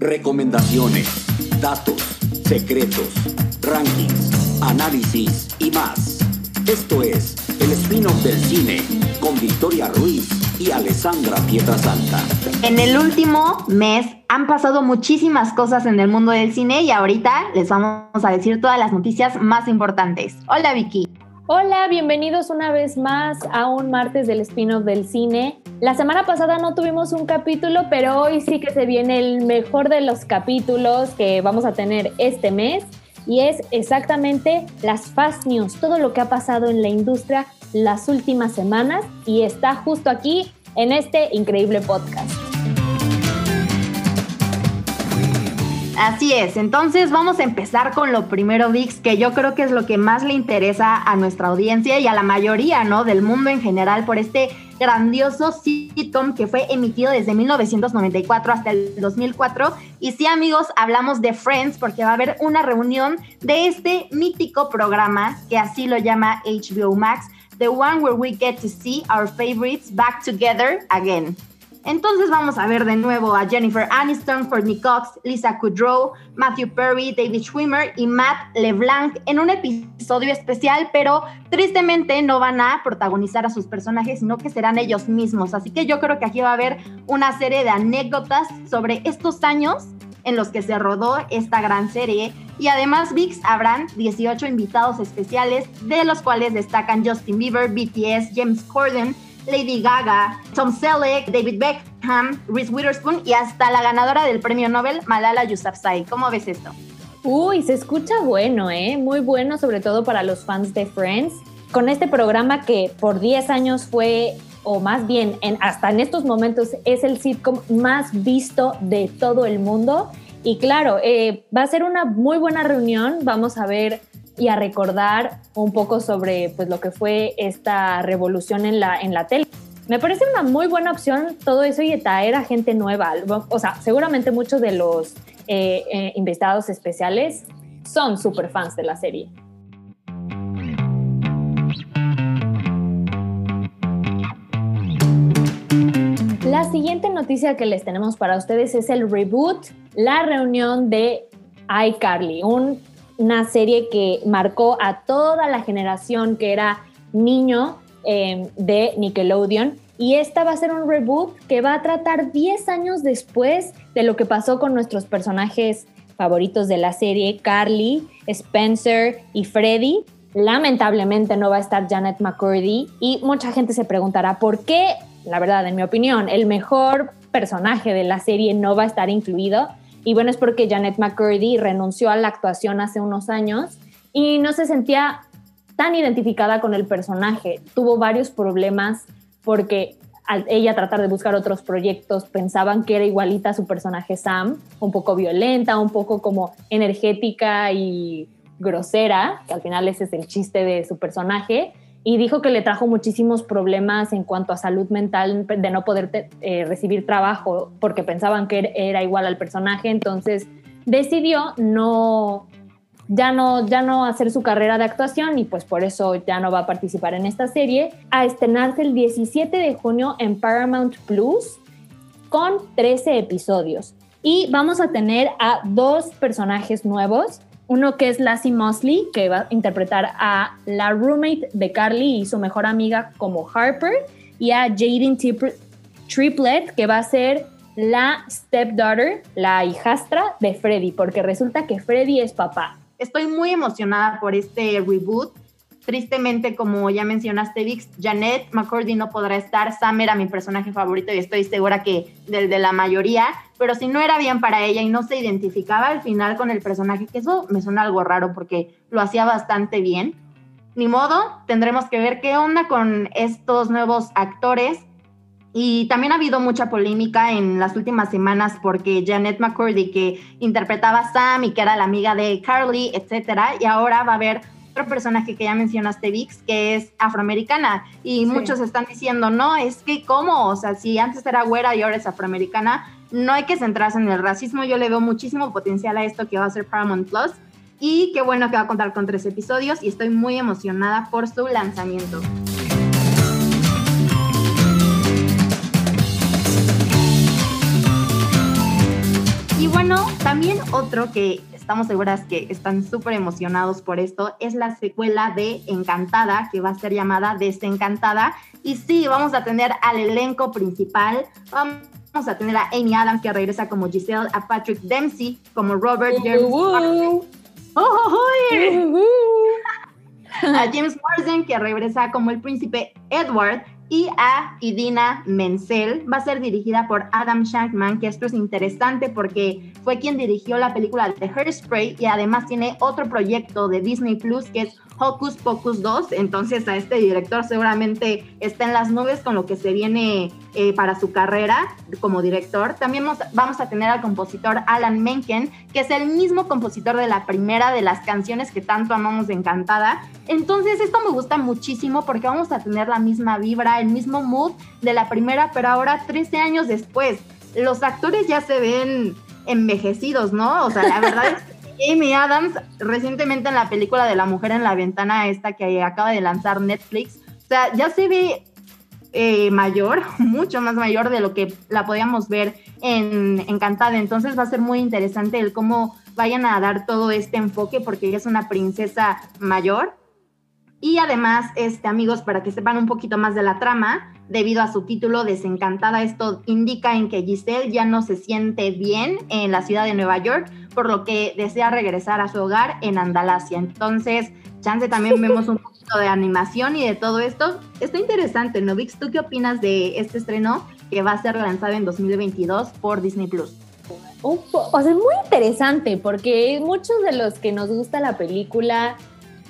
recomendaciones, datos, secretos, rankings, análisis y más. Esto es el spin-off del cine con Victoria Ruiz y Alessandra Pietrasanta. En el último mes han pasado muchísimas cosas en el mundo del cine y ahorita les vamos a decir todas las noticias más importantes. Hola Vicky. Hola, bienvenidos una vez más a un martes del spin-off del cine. La semana pasada no tuvimos un capítulo, pero hoy sí que se viene el mejor de los capítulos que vamos a tener este mes y es exactamente las fast news, todo lo que ha pasado en la industria las últimas semanas y está justo aquí en este increíble podcast. Así es, entonces vamos a empezar con lo primero, Vix, que yo creo que es lo que más le interesa a nuestra audiencia y a la mayoría, ¿no? Del mundo en general por este grandioso sitcom que fue emitido desde 1994 hasta el 2004. Y sí, amigos, hablamos de Friends porque va a haber una reunión de este mítico programa que así lo llama HBO Max, the one where we get to see our favorites back together again. Entonces vamos a ver de nuevo a Jennifer Aniston, Courtney Cox, Lisa Kudrow, Matthew Perry, David Schwimmer y Matt LeBlanc en un episodio especial, pero tristemente no van a protagonizar a sus personajes, sino que serán ellos mismos. Así que yo creo que aquí va a haber una serie de anécdotas sobre estos años en los que se rodó esta gran serie. Y además, VIX habrán 18 invitados especiales, de los cuales destacan Justin Bieber, BTS, James Corden, Lady Gaga, Tom Selleck, David Beckham, Reese Witherspoon y hasta la ganadora del premio Nobel, Malala Yousafzai. ¿Cómo ves esto? Uy, se escucha bueno, ¿eh? Muy bueno, sobre todo para los fans de Friends. Con este programa que por 10 años fue, o más bien en, hasta en estos momentos, es el sitcom más visto de todo el mundo. Y claro, eh, va a ser una muy buena reunión. Vamos a ver y a recordar un poco sobre pues, lo que fue esta revolución en la, en la tele. Me parece una muy buena opción todo eso y traer a gente nueva. O sea, seguramente muchos de los eh, eh, invitados especiales son súper fans de la serie. La siguiente noticia que les tenemos para ustedes es el reboot, la reunión de iCarly, un una serie que marcó a toda la generación que era niño em, de Nickelodeon. Y esta va a ser un reboot que va a tratar 10 años después de lo que pasó con nuestros personajes favoritos de la serie, Carly, Spencer y Freddy. Lamentablemente no va a estar Janet McCurdy y mucha gente se preguntará por qué, la verdad, en mi opinión, el mejor personaje de la serie no va a estar incluido. Y bueno, es porque Janet McCurdy renunció a la actuación hace unos años y no se sentía tan identificada con el personaje. Tuvo varios problemas porque al ella tratar de buscar otros proyectos pensaban que era igualita a su personaje Sam, un poco violenta, un poco como energética y grosera, que al final ese es el chiste de su personaje y dijo que le trajo muchísimos problemas en cuanto a salud mental de no poder eh, recibir trabajo porque pensaban que era igual al personaje, entonces decidió no ya no ya no hacer su carrera de actuación y pues por eso ya no va a participar en esta serie a estrenarse el 17 de junio en Paramount Plus con 13 episodios. Y vamos a tener a dos personajes nuevos uno que es Lassie Mosley, que va a interpretar a la roommate de Carly y su mejor amiga como Harper, y a Jaden Triplet, que va a ser la stepdaughter, la hijastra de Freddy, porque resulta que Freddy es papá. Estoy muy emocionada por este reboot Tristemente, como ya mencionaste, Vix, Janet McCordy no podrá estar. Sam era mi personaje favorito y estoy segura que del de la mayoría. Pero si no era bien para ella y no se identificaba al final con el personaje, que eso me suena algo raro porque lo hacía bastante bien. Ni modo, tendremos que ver qué onda con estos nuevos actores. Y también ha habido mucha polémica en las últimas semanas porque Janet McCordy, que interpretaba a Sam y que era la amiga de Carly, etcétera, y ahora va a haber otro personaje que ya mencionaste, Vix, que es afroamericana. Y muchos están diciendo, no, es que cómo, o sea, si antes era güera y ahora es afroamericana, no hay que centrarse en el racismo. Yo le veo muchísimo potencial a esto que va a ser Paramount Plus. Y qué bueno que va a contar con tres episodios y estoy muy emocionada por su lanzamiento. Y bueno, también otro que estamos seguras que están súper emocionados por esto es la secuela de Encantada, que va a ser llamada Desencantada. Y sí, vamos a tener al elenco principal. Vamos a tener a Amy Adams, que regresa como Giselle, a Patrick Dempsey como Robert uh, a James Marsden, que regresa como el príncipe Edward, y a Idina Menzel. Va a ser dirigida por Adam Shankman, que esto es interesante porque fue quien dirigió la película de Hairspray y además tiene otro proyecto de Disney Plus que es Hocus Pocus 2, entonces a este director seguramente está en las nubes con lo que se viene eh, para su carrera como director. También vamos, a tener al compositor Alan Menken, que es el mismo compositor de la primera de las canciones que tanto amamos de Encantada. Entonces esto me gusta muchísimo porque vamos a tener la misma vibra, el mismo mood de la primera, pero ahora 13 años después. Los actores ya se ven envejecidos, ¿no? O sea, la verdad es Amy Adams recientemente en la película de La Mujer en la Ventana, esta que acaba de lanzar Netflix, o sea, ya se ve eh, mayor, mucho más mayor de lo que la podíamos ver en Encantada. Entonces va a ser muy interesante el cómo vayan a dar todo este enfoque porque ella es una princesa mayor. Y además, este, amigos, para que sepan un poquito más de la trama, debido a su título Desencantada, esto indica en que Giselle ya no se siente bien en la ciudad de Nueva York, por lo que desea regresar a su hogar en Andalasia. Entonces, chance también vemos un poquito de animación y de todo esto. Está interesante, ¿no, Vix? ¿Tú qué opinas de este estreno que va a ser lanzado en 2022 por Disney Plus? o sea, es muy interesante porque muchos de los que nos gusta la película,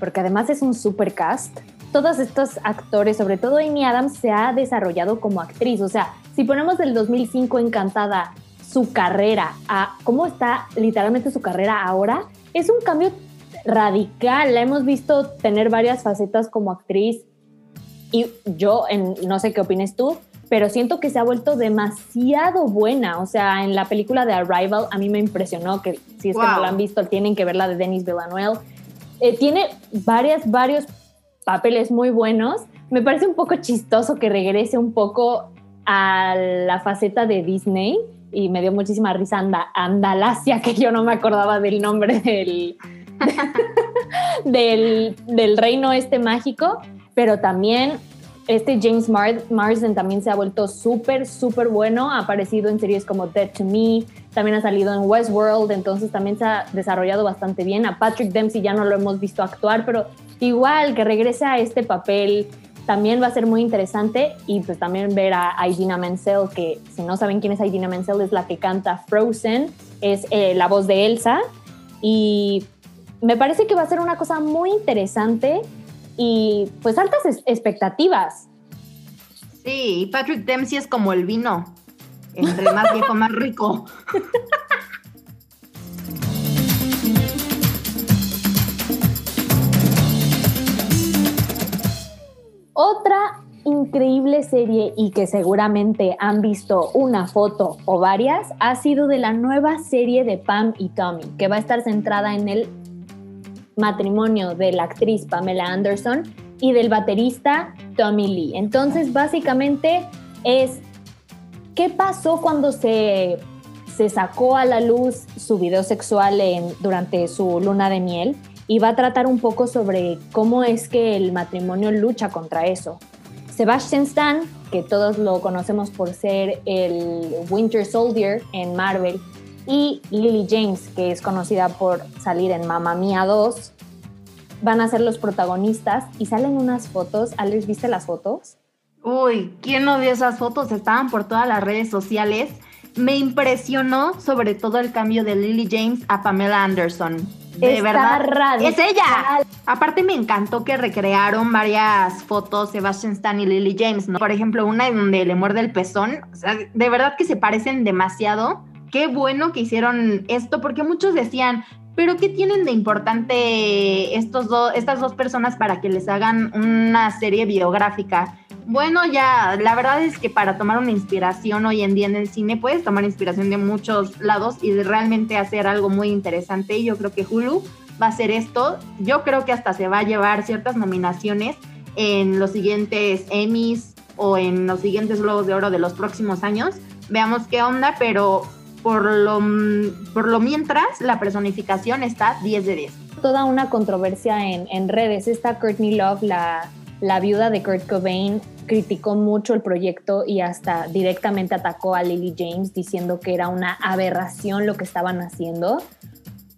porque además es un super cast, todos estos actores, sobre todo Amy Adams, se ha desarrollado como actriz. O sea, si ponemos del 2005 Encantada su carrera a cómo está literalmente su carrera ahora, es un cambio radical. La hemos visto tener varias facetas como actriz y yo, en, no sé qué opines tú, pero siento que se ha vuelto demasiado buena. O sea, en la película de Arrival a mí me impresionó, que si es que no la han visto, tienen que ver la de Denis Villeneuve. Eh, tiene varias, varios papeles muy buenos. Me parece un poco chistoso que regrese un poco a la faceta de Disney y me dio muchísima risa Andalasia, que yo no me acordaba del nombre del, del, reino este mágico, pero también este James Marsden también se ha vuelto súper, súper bueno, ha aparecido en series como Dead to Me, también ha salido en Westworld, entonces también se ha desarrollado bastante bien. A Patrick Dempsey ya no lo hemos visto actuar, pero igual que regrese a este papel también va a ser muy interesante y pues también ver a Idina Menzel, que si no saben quién es Idina Menzel, es la que canta Frozen, es eh, la voz de Elsa y me parece que va a ser una cosa muy interesante y pues altas expectativas. Sí, y Patrick Dempsey es como el vino, entre más viejo, más rico. Otra increíble serie y que seguramente han visto una foto o varias ha sido de la nueva serie de Pam y Tommy, que va a estar centrada en el matrimonio de la actriz Pamela Anderson y del baterista Tommy Lee. Entonces, básicamente es qué pasó cuando se, se sacó a la luz su video sexual durante su luna de miel y va a tratar un poco sobre cómo es que el matrimonio lucha contra eso. Sebastian Stan, que todos lo conocemos por ser el Winter Soldier en Marvel, y Lily James, que es conocida por salir en Mamma Mía 2, van a ser los protagonistas y salen unas fotos. ¿Alex, viste las fotos? Uy, ¿quién no vio esas fotos? Estaban por todas las redes sociales. Me impresionó sobre todo el cambio de Lily James a Pamela Anderson de verdad. Es ella. Aparte me encantó que recrearon varias fotos Sebastian Stan y Lily James, ¿no? Por ejemplo, una donde le muerde el pezón. O sea, de verdad que se parecen demasiado. Qué bueno que hicieron esto, porque muchos decían, pero ¿qué tienen de importante estos estas dos personas para que les hagan una serie biográfica? Bueno, ya, la verdad es que para tomar una inspiración hoy en día en el cine puedes tomar inspiración de muchos lados y realmente hacer algo muy interesante. Y yo creo que Hulu va a hacer esto. Yo creo que hasta se va a llevar ciertas nominaciones en los siguientes Emmys o en los siguientes Globos de Oro de los próximos años. Veamos qué onda, pero por lo, por lo mientras la personificación está 10 de 10. Toda una controversia en, en redes. Esta Courtney Love, la, la viuda de Kurt Cobain, criticó mucho el proyecto y hasta directamente atacó a Lily James diciendo que era una aberración lo que estaban haciendo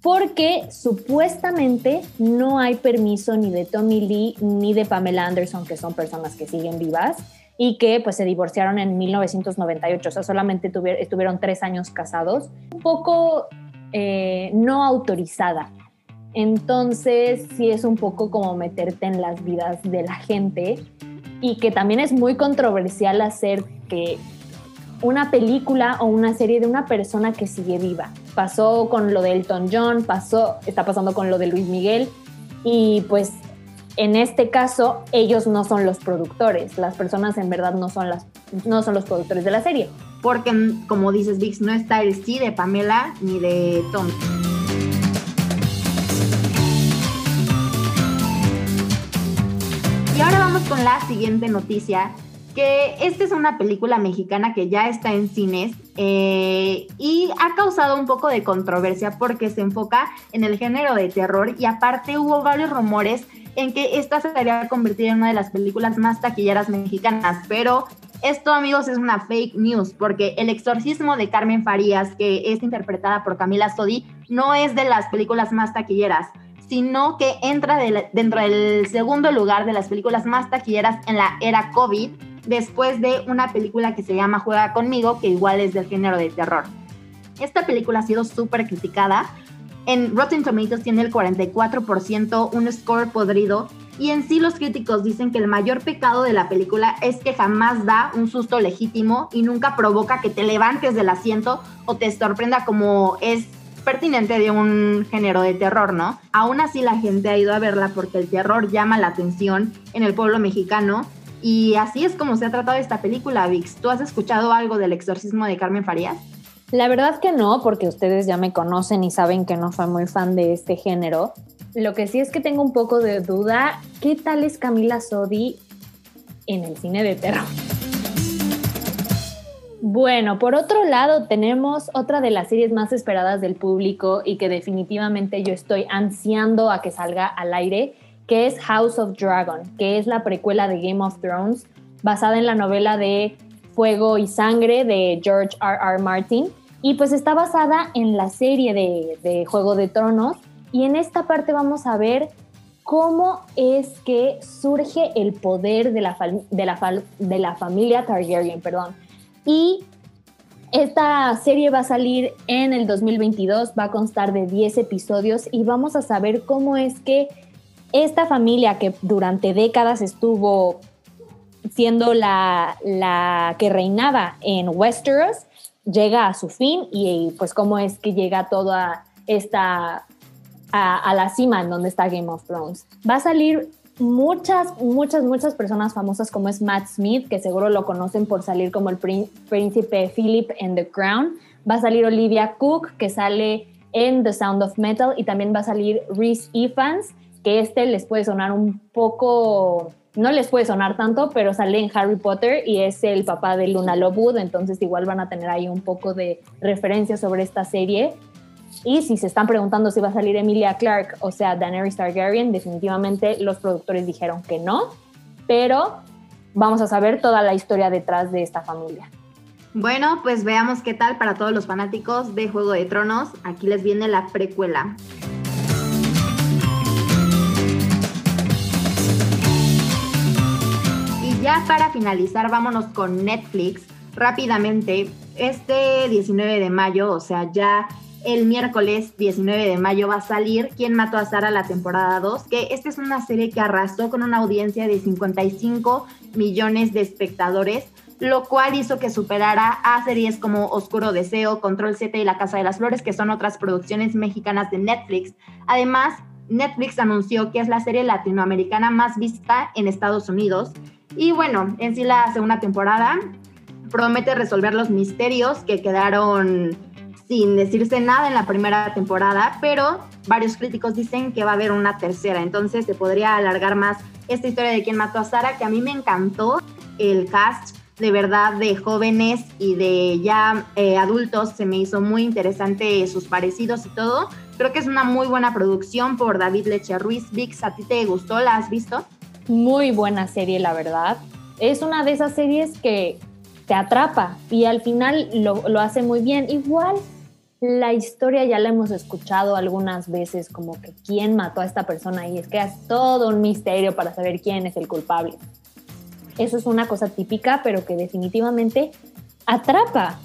porque supuestamente no hay permiso ni de Tommy Lee ni de Pamela Anderson, que son personas que siguen vivas y que pues se divorciaron en 1998, o sea, solamente estuvieron tres años casados, un poco eh, no autorizada. Entonces sí es un poco como meterte en las vidas de la gente y que también es muy controversial hacer que una película o una serie de una persona que sigue viva. Pasó con lo de Elton John, pasó, está pasando con lo de Luis Miguel y pues en este caso ellos no son los productores, las personas en verdad no son las no son los productores de la serie. Porque como dices Vix, no está el sí de Pamela ni de Tom. Y ahora vamos con la siguiente noticia, que esta es una película mexicana que ya está en cines eh, y ha causado un poco de controversia porque se enfoca en el género de terror y aparte hubo varios rumores en que esta se debería convertir en una de las películas más taquilleras mexicanas, pero esto amigos es una fake news porque El exorcismo de Carmen Farías, que es interpretada por Camila Sodi, no es de las películas más taquilleras sino que entra dentro del segundo lugar de las películas más taquilleras en la era COVID, después de una película que se llama Juega conmigo, que igual es del género de terror. Esta película ha sido súper criticada. En Rotten Tomatoes tiene el 44%, un score podrido. Y en sí los críticos dicen que el mayor pecado de la película es que jamás da un susto legítimo y nunca provoca que te levantes del asiento o te sorprenda como es pertinente de un género de terror, ¿no? Aún así la gente ha ido a verla porque el terror llama la atención en el pueblo mexicano y así es como se ha tratado esta película, Vix. ¿Tú has escuchado algo del exorcismo de Carmen Farías? La verdad que no, porque ustedes ya me conocen y saben que no soy muy fan de este género. Lo que sí es que tengo un poco de duda, ¿qué tal es Camila Sodi en el cine de terror? Bueno, por otro lado, tenemos otra de las series más esperadas del público y que definitivamente yo estoy ansiando a que salga al aire, que es House of Dragon, que es la precuela de Game of Thrones, basada en la novela de Fuego y Sangre de George R. R. Martin. Y pues está basada en la serie de, Juego de Tronos. Y en esta parte vamos a ver cómo es que surge el poder de la, de la, familia Targaryen, perdón y esta serie va a salir en el 2022, va a constar de 10 episodios y vamos a saber cómo es que esta familia que durante décadas estuvo siendo la, que reinaba en Westeros llega a su fin y pues cómo es que llega toda esta a, a, la cima en donde está Game of Thrones. Va a salir muchas, muchas, muchas personas famosas como es Matt Smith, que seguro lo conocen por salir como el príncipe Philip en The Crown. Va a salir Olivia Cook, que sale en The Sound of Metal, y también va a salir Reese Ifans, que este les puede sonar un poco, no les puede sonar tanto, pero sale en Harry Potter y es el papá de Luna Lovewood, entonces igual van a tener ahí un poco de referencia sobre esta serie. Y si se están preguntando si va a salir Emilia Clarke, o sea, Daenerys Targaryen, definitivamente los productores dijeron que no, pero vamos a saber toda la historia detrás de esta familia. Bueno, pues veamos qué tal para todos los fanáticos de Juego de Tronos. Aquí les viene la precuela. Y ya para finalizar, vámonos con Netflix rápidamente. Este 19 de mayo, o sea, ya el miércoles 19 de mayo va a salir ¿Quién mató a Sara? la temporada 2, que esta es una serie que arrasó con una audiencia de 55 millones de espectadores, lo cual hizo que superara a series como Oscuro Deseo, Control Z y La Casa de las Flores, que son otras producciones mexicanas de Netflix. Además, Netflix anunció que es la serie latinoamericana más vista en Estados Unidos. Y bueno, en sí la segunda temporada promete resolver los misterios que quedaron sin decirse nada en la primera temporada, pero varios críticos dicen que va a haber una tercera, entonces se podría alargar más esta historia de quién mató a Sara, que a mí me encantó el cast de verdad de jóvenes y de ya eh, adultos. Se me hizo muy interesante sus parecidos y todo. Creo que es una muy buena producción por David Leche Ruiz. Vix, ¿a ti te gustó? ¿La has visto? Muy buena serie, la verdad. Es una de esas series que te atrapa y al final lo, lo hace muy bien. Igual la historia ya la hemos escuchado algunas veces, como que quién mató a esta persona y es que es todo un misterio para saber quién es el culpable. Eso es una cosa típica, pero que definitivamente atrapa.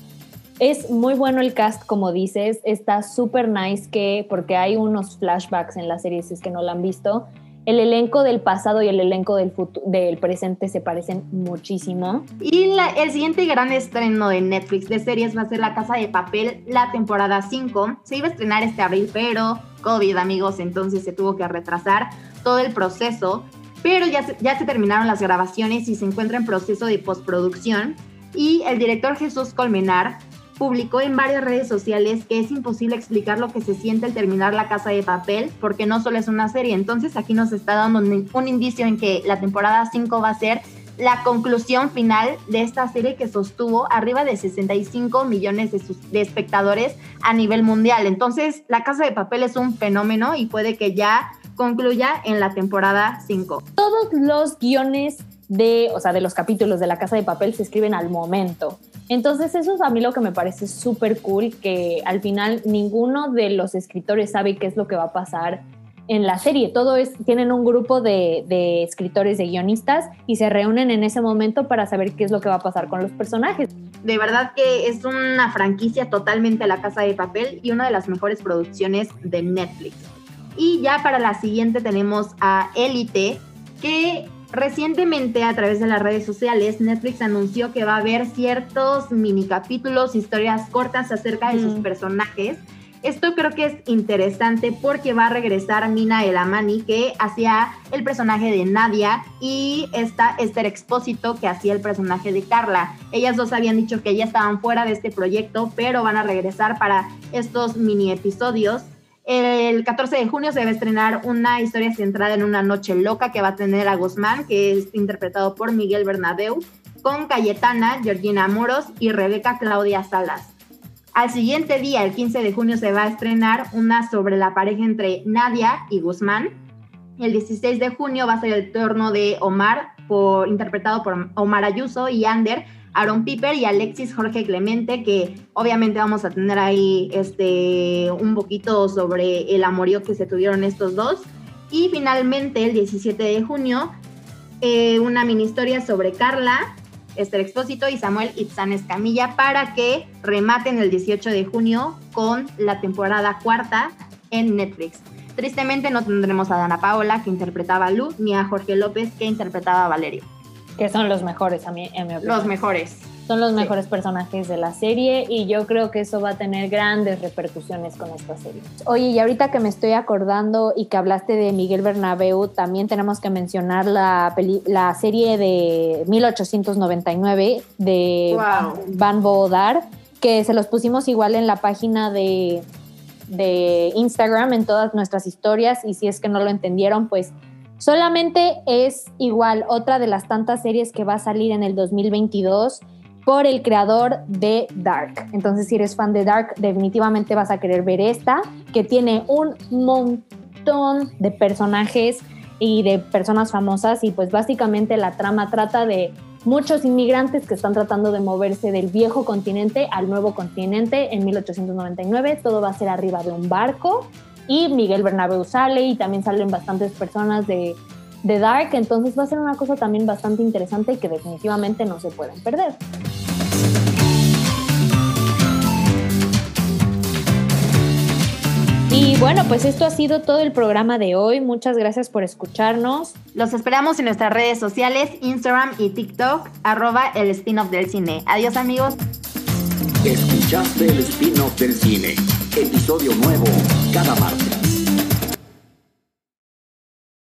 Es muy bueno el cast, como dices, está súper nice que, porque hay unos flashbacks en la serie, si es que no la han visto, el elenco del pasado y el elenco del, del presente se parecen muchísimo. Y el siguiente gran estreno de Netflix de series va a ser La Casa de Papel, la temporada 5. Se iba a estrenar este abril, pero COVID, amigos, entonces se tuvo que retrasar todo el proceso. Pero ya ya se terminaron las grabaciones y se encuentra en proceso de postproducción. Y el director Jesús Colmenar publicó en varias redes sociales que es imposible explicar lo que se siente al terminar La Casa de Papel, porque no solo es una serie. Entonces aquí nos está dando un, indicio en que la temporada 5 va a ser la conclusión final de esta serie que sostuvo arriba de 65 millones de, espectadores a nivel mundial. Entonces, La Casa de Papel es un fenómeno y puede que ya concluya en la temporada 5. Todos los guiones de, o sea, de los capítulos de La Casa de Papel se escriben al momento. Entonces eso es a mí lo que me parece súper cool, que al final ninguno de los escritores sabe qué es lo que va a pasar en la serie. Todo es, tienen un grupo de, escritores, de guionistas y se reúnen en ese momento para saber qué es lo que va a pasar con los personajes. De verdad que es una franquicia totalmente La Casa de Papel y una de las mejores producciones de Netflix. Y ya para la siguiente tenemos a Élite, que Recientemente, a través de las redes sociales, Netflix anunció que va a haber ciertos mini capítulos, historias cortas acerca de sus personajes. Esto creo que es interesante porque va a regresar Mina Elamani, que hacía el personaje de Nadia, y esta Esther Expósito, que hacía el personaje de Carla. Ellas dos habían dicho que ya estaban fuera de este proyecto, pero van a regresar para estos mini episodios. El 14 de junio se va a estrenar una historia centrada en una noche loca que va a tener a Guzmán, que es interpretado por Miguel Bernabeu, con Cayetana, Georgina Moros y Rebeca Claudia Salas. Al siguiente día, el 15 de junio, se va a estrenar una sobre la pareja entre Nadia y Guzmán. El 16 de junio va a ser el turno de Omar, interpretado por Omar Ayuso y Ander, Aaron Piper y Alexis Jorge Clemente, que obviamente vamos a tener ahí este, un poquito sobre el amorío que se tuvieron estos dos. Y finalmente, el 17 de junio, eh, una mini historia sobre Carla, Esther Expósito y Samuel Itzán Escamilla para que rematen el 18 de junio con la temporada cuarta en Netflix. Tristemente no tendremos a Dana Paola, que interpretaba a Lu, ni a Jorge López, que interpretaba a Valerio. Que son los mejores, a mí, en mi opinión. Los mejores. Son los mejores personajes de la serie y yo creo que eso va a tener grandes repercusiones con esta serie. Oye, y ahorita que me estoy acordando y que hablaste de Miguel Bernabeu, también tenemos que mencionar la, la serie de 1899 de Van Bodar, que se los pusimos igual en la página de, de Instagram, en todas nuestras historias, y si es que no lo entendieron, pues Solamente es igual otra de las tantas series que va a salir en el 2022 por el creador de Dark. Entonces, si eres fan de Dark, definitivamente vas a querer ver esta, que tiene un montón de personajes y de personas famosas y pues básicamente la trama trata de muchos inmigrantes que están tratando de moverse del viejo continente al nuevo continente en 1899. Todo va a ser arriba de un barco y Miguel Bernabeu sale y también salen bastantes personas de, de Dark, entonces va a ser una cosa también bastante interesante y que definitivamente no se pueden perder. Y bueno, pues esto ha sido todo el programa de hoy. Muchas gracias por escucharnos. Los esperamos en nuestras redes sociales, Instagram y TikTok, arroba el spin-off del cine. Adiós amigos. Escuchaste el spin-off del cine. Episodio nuevo cada martes.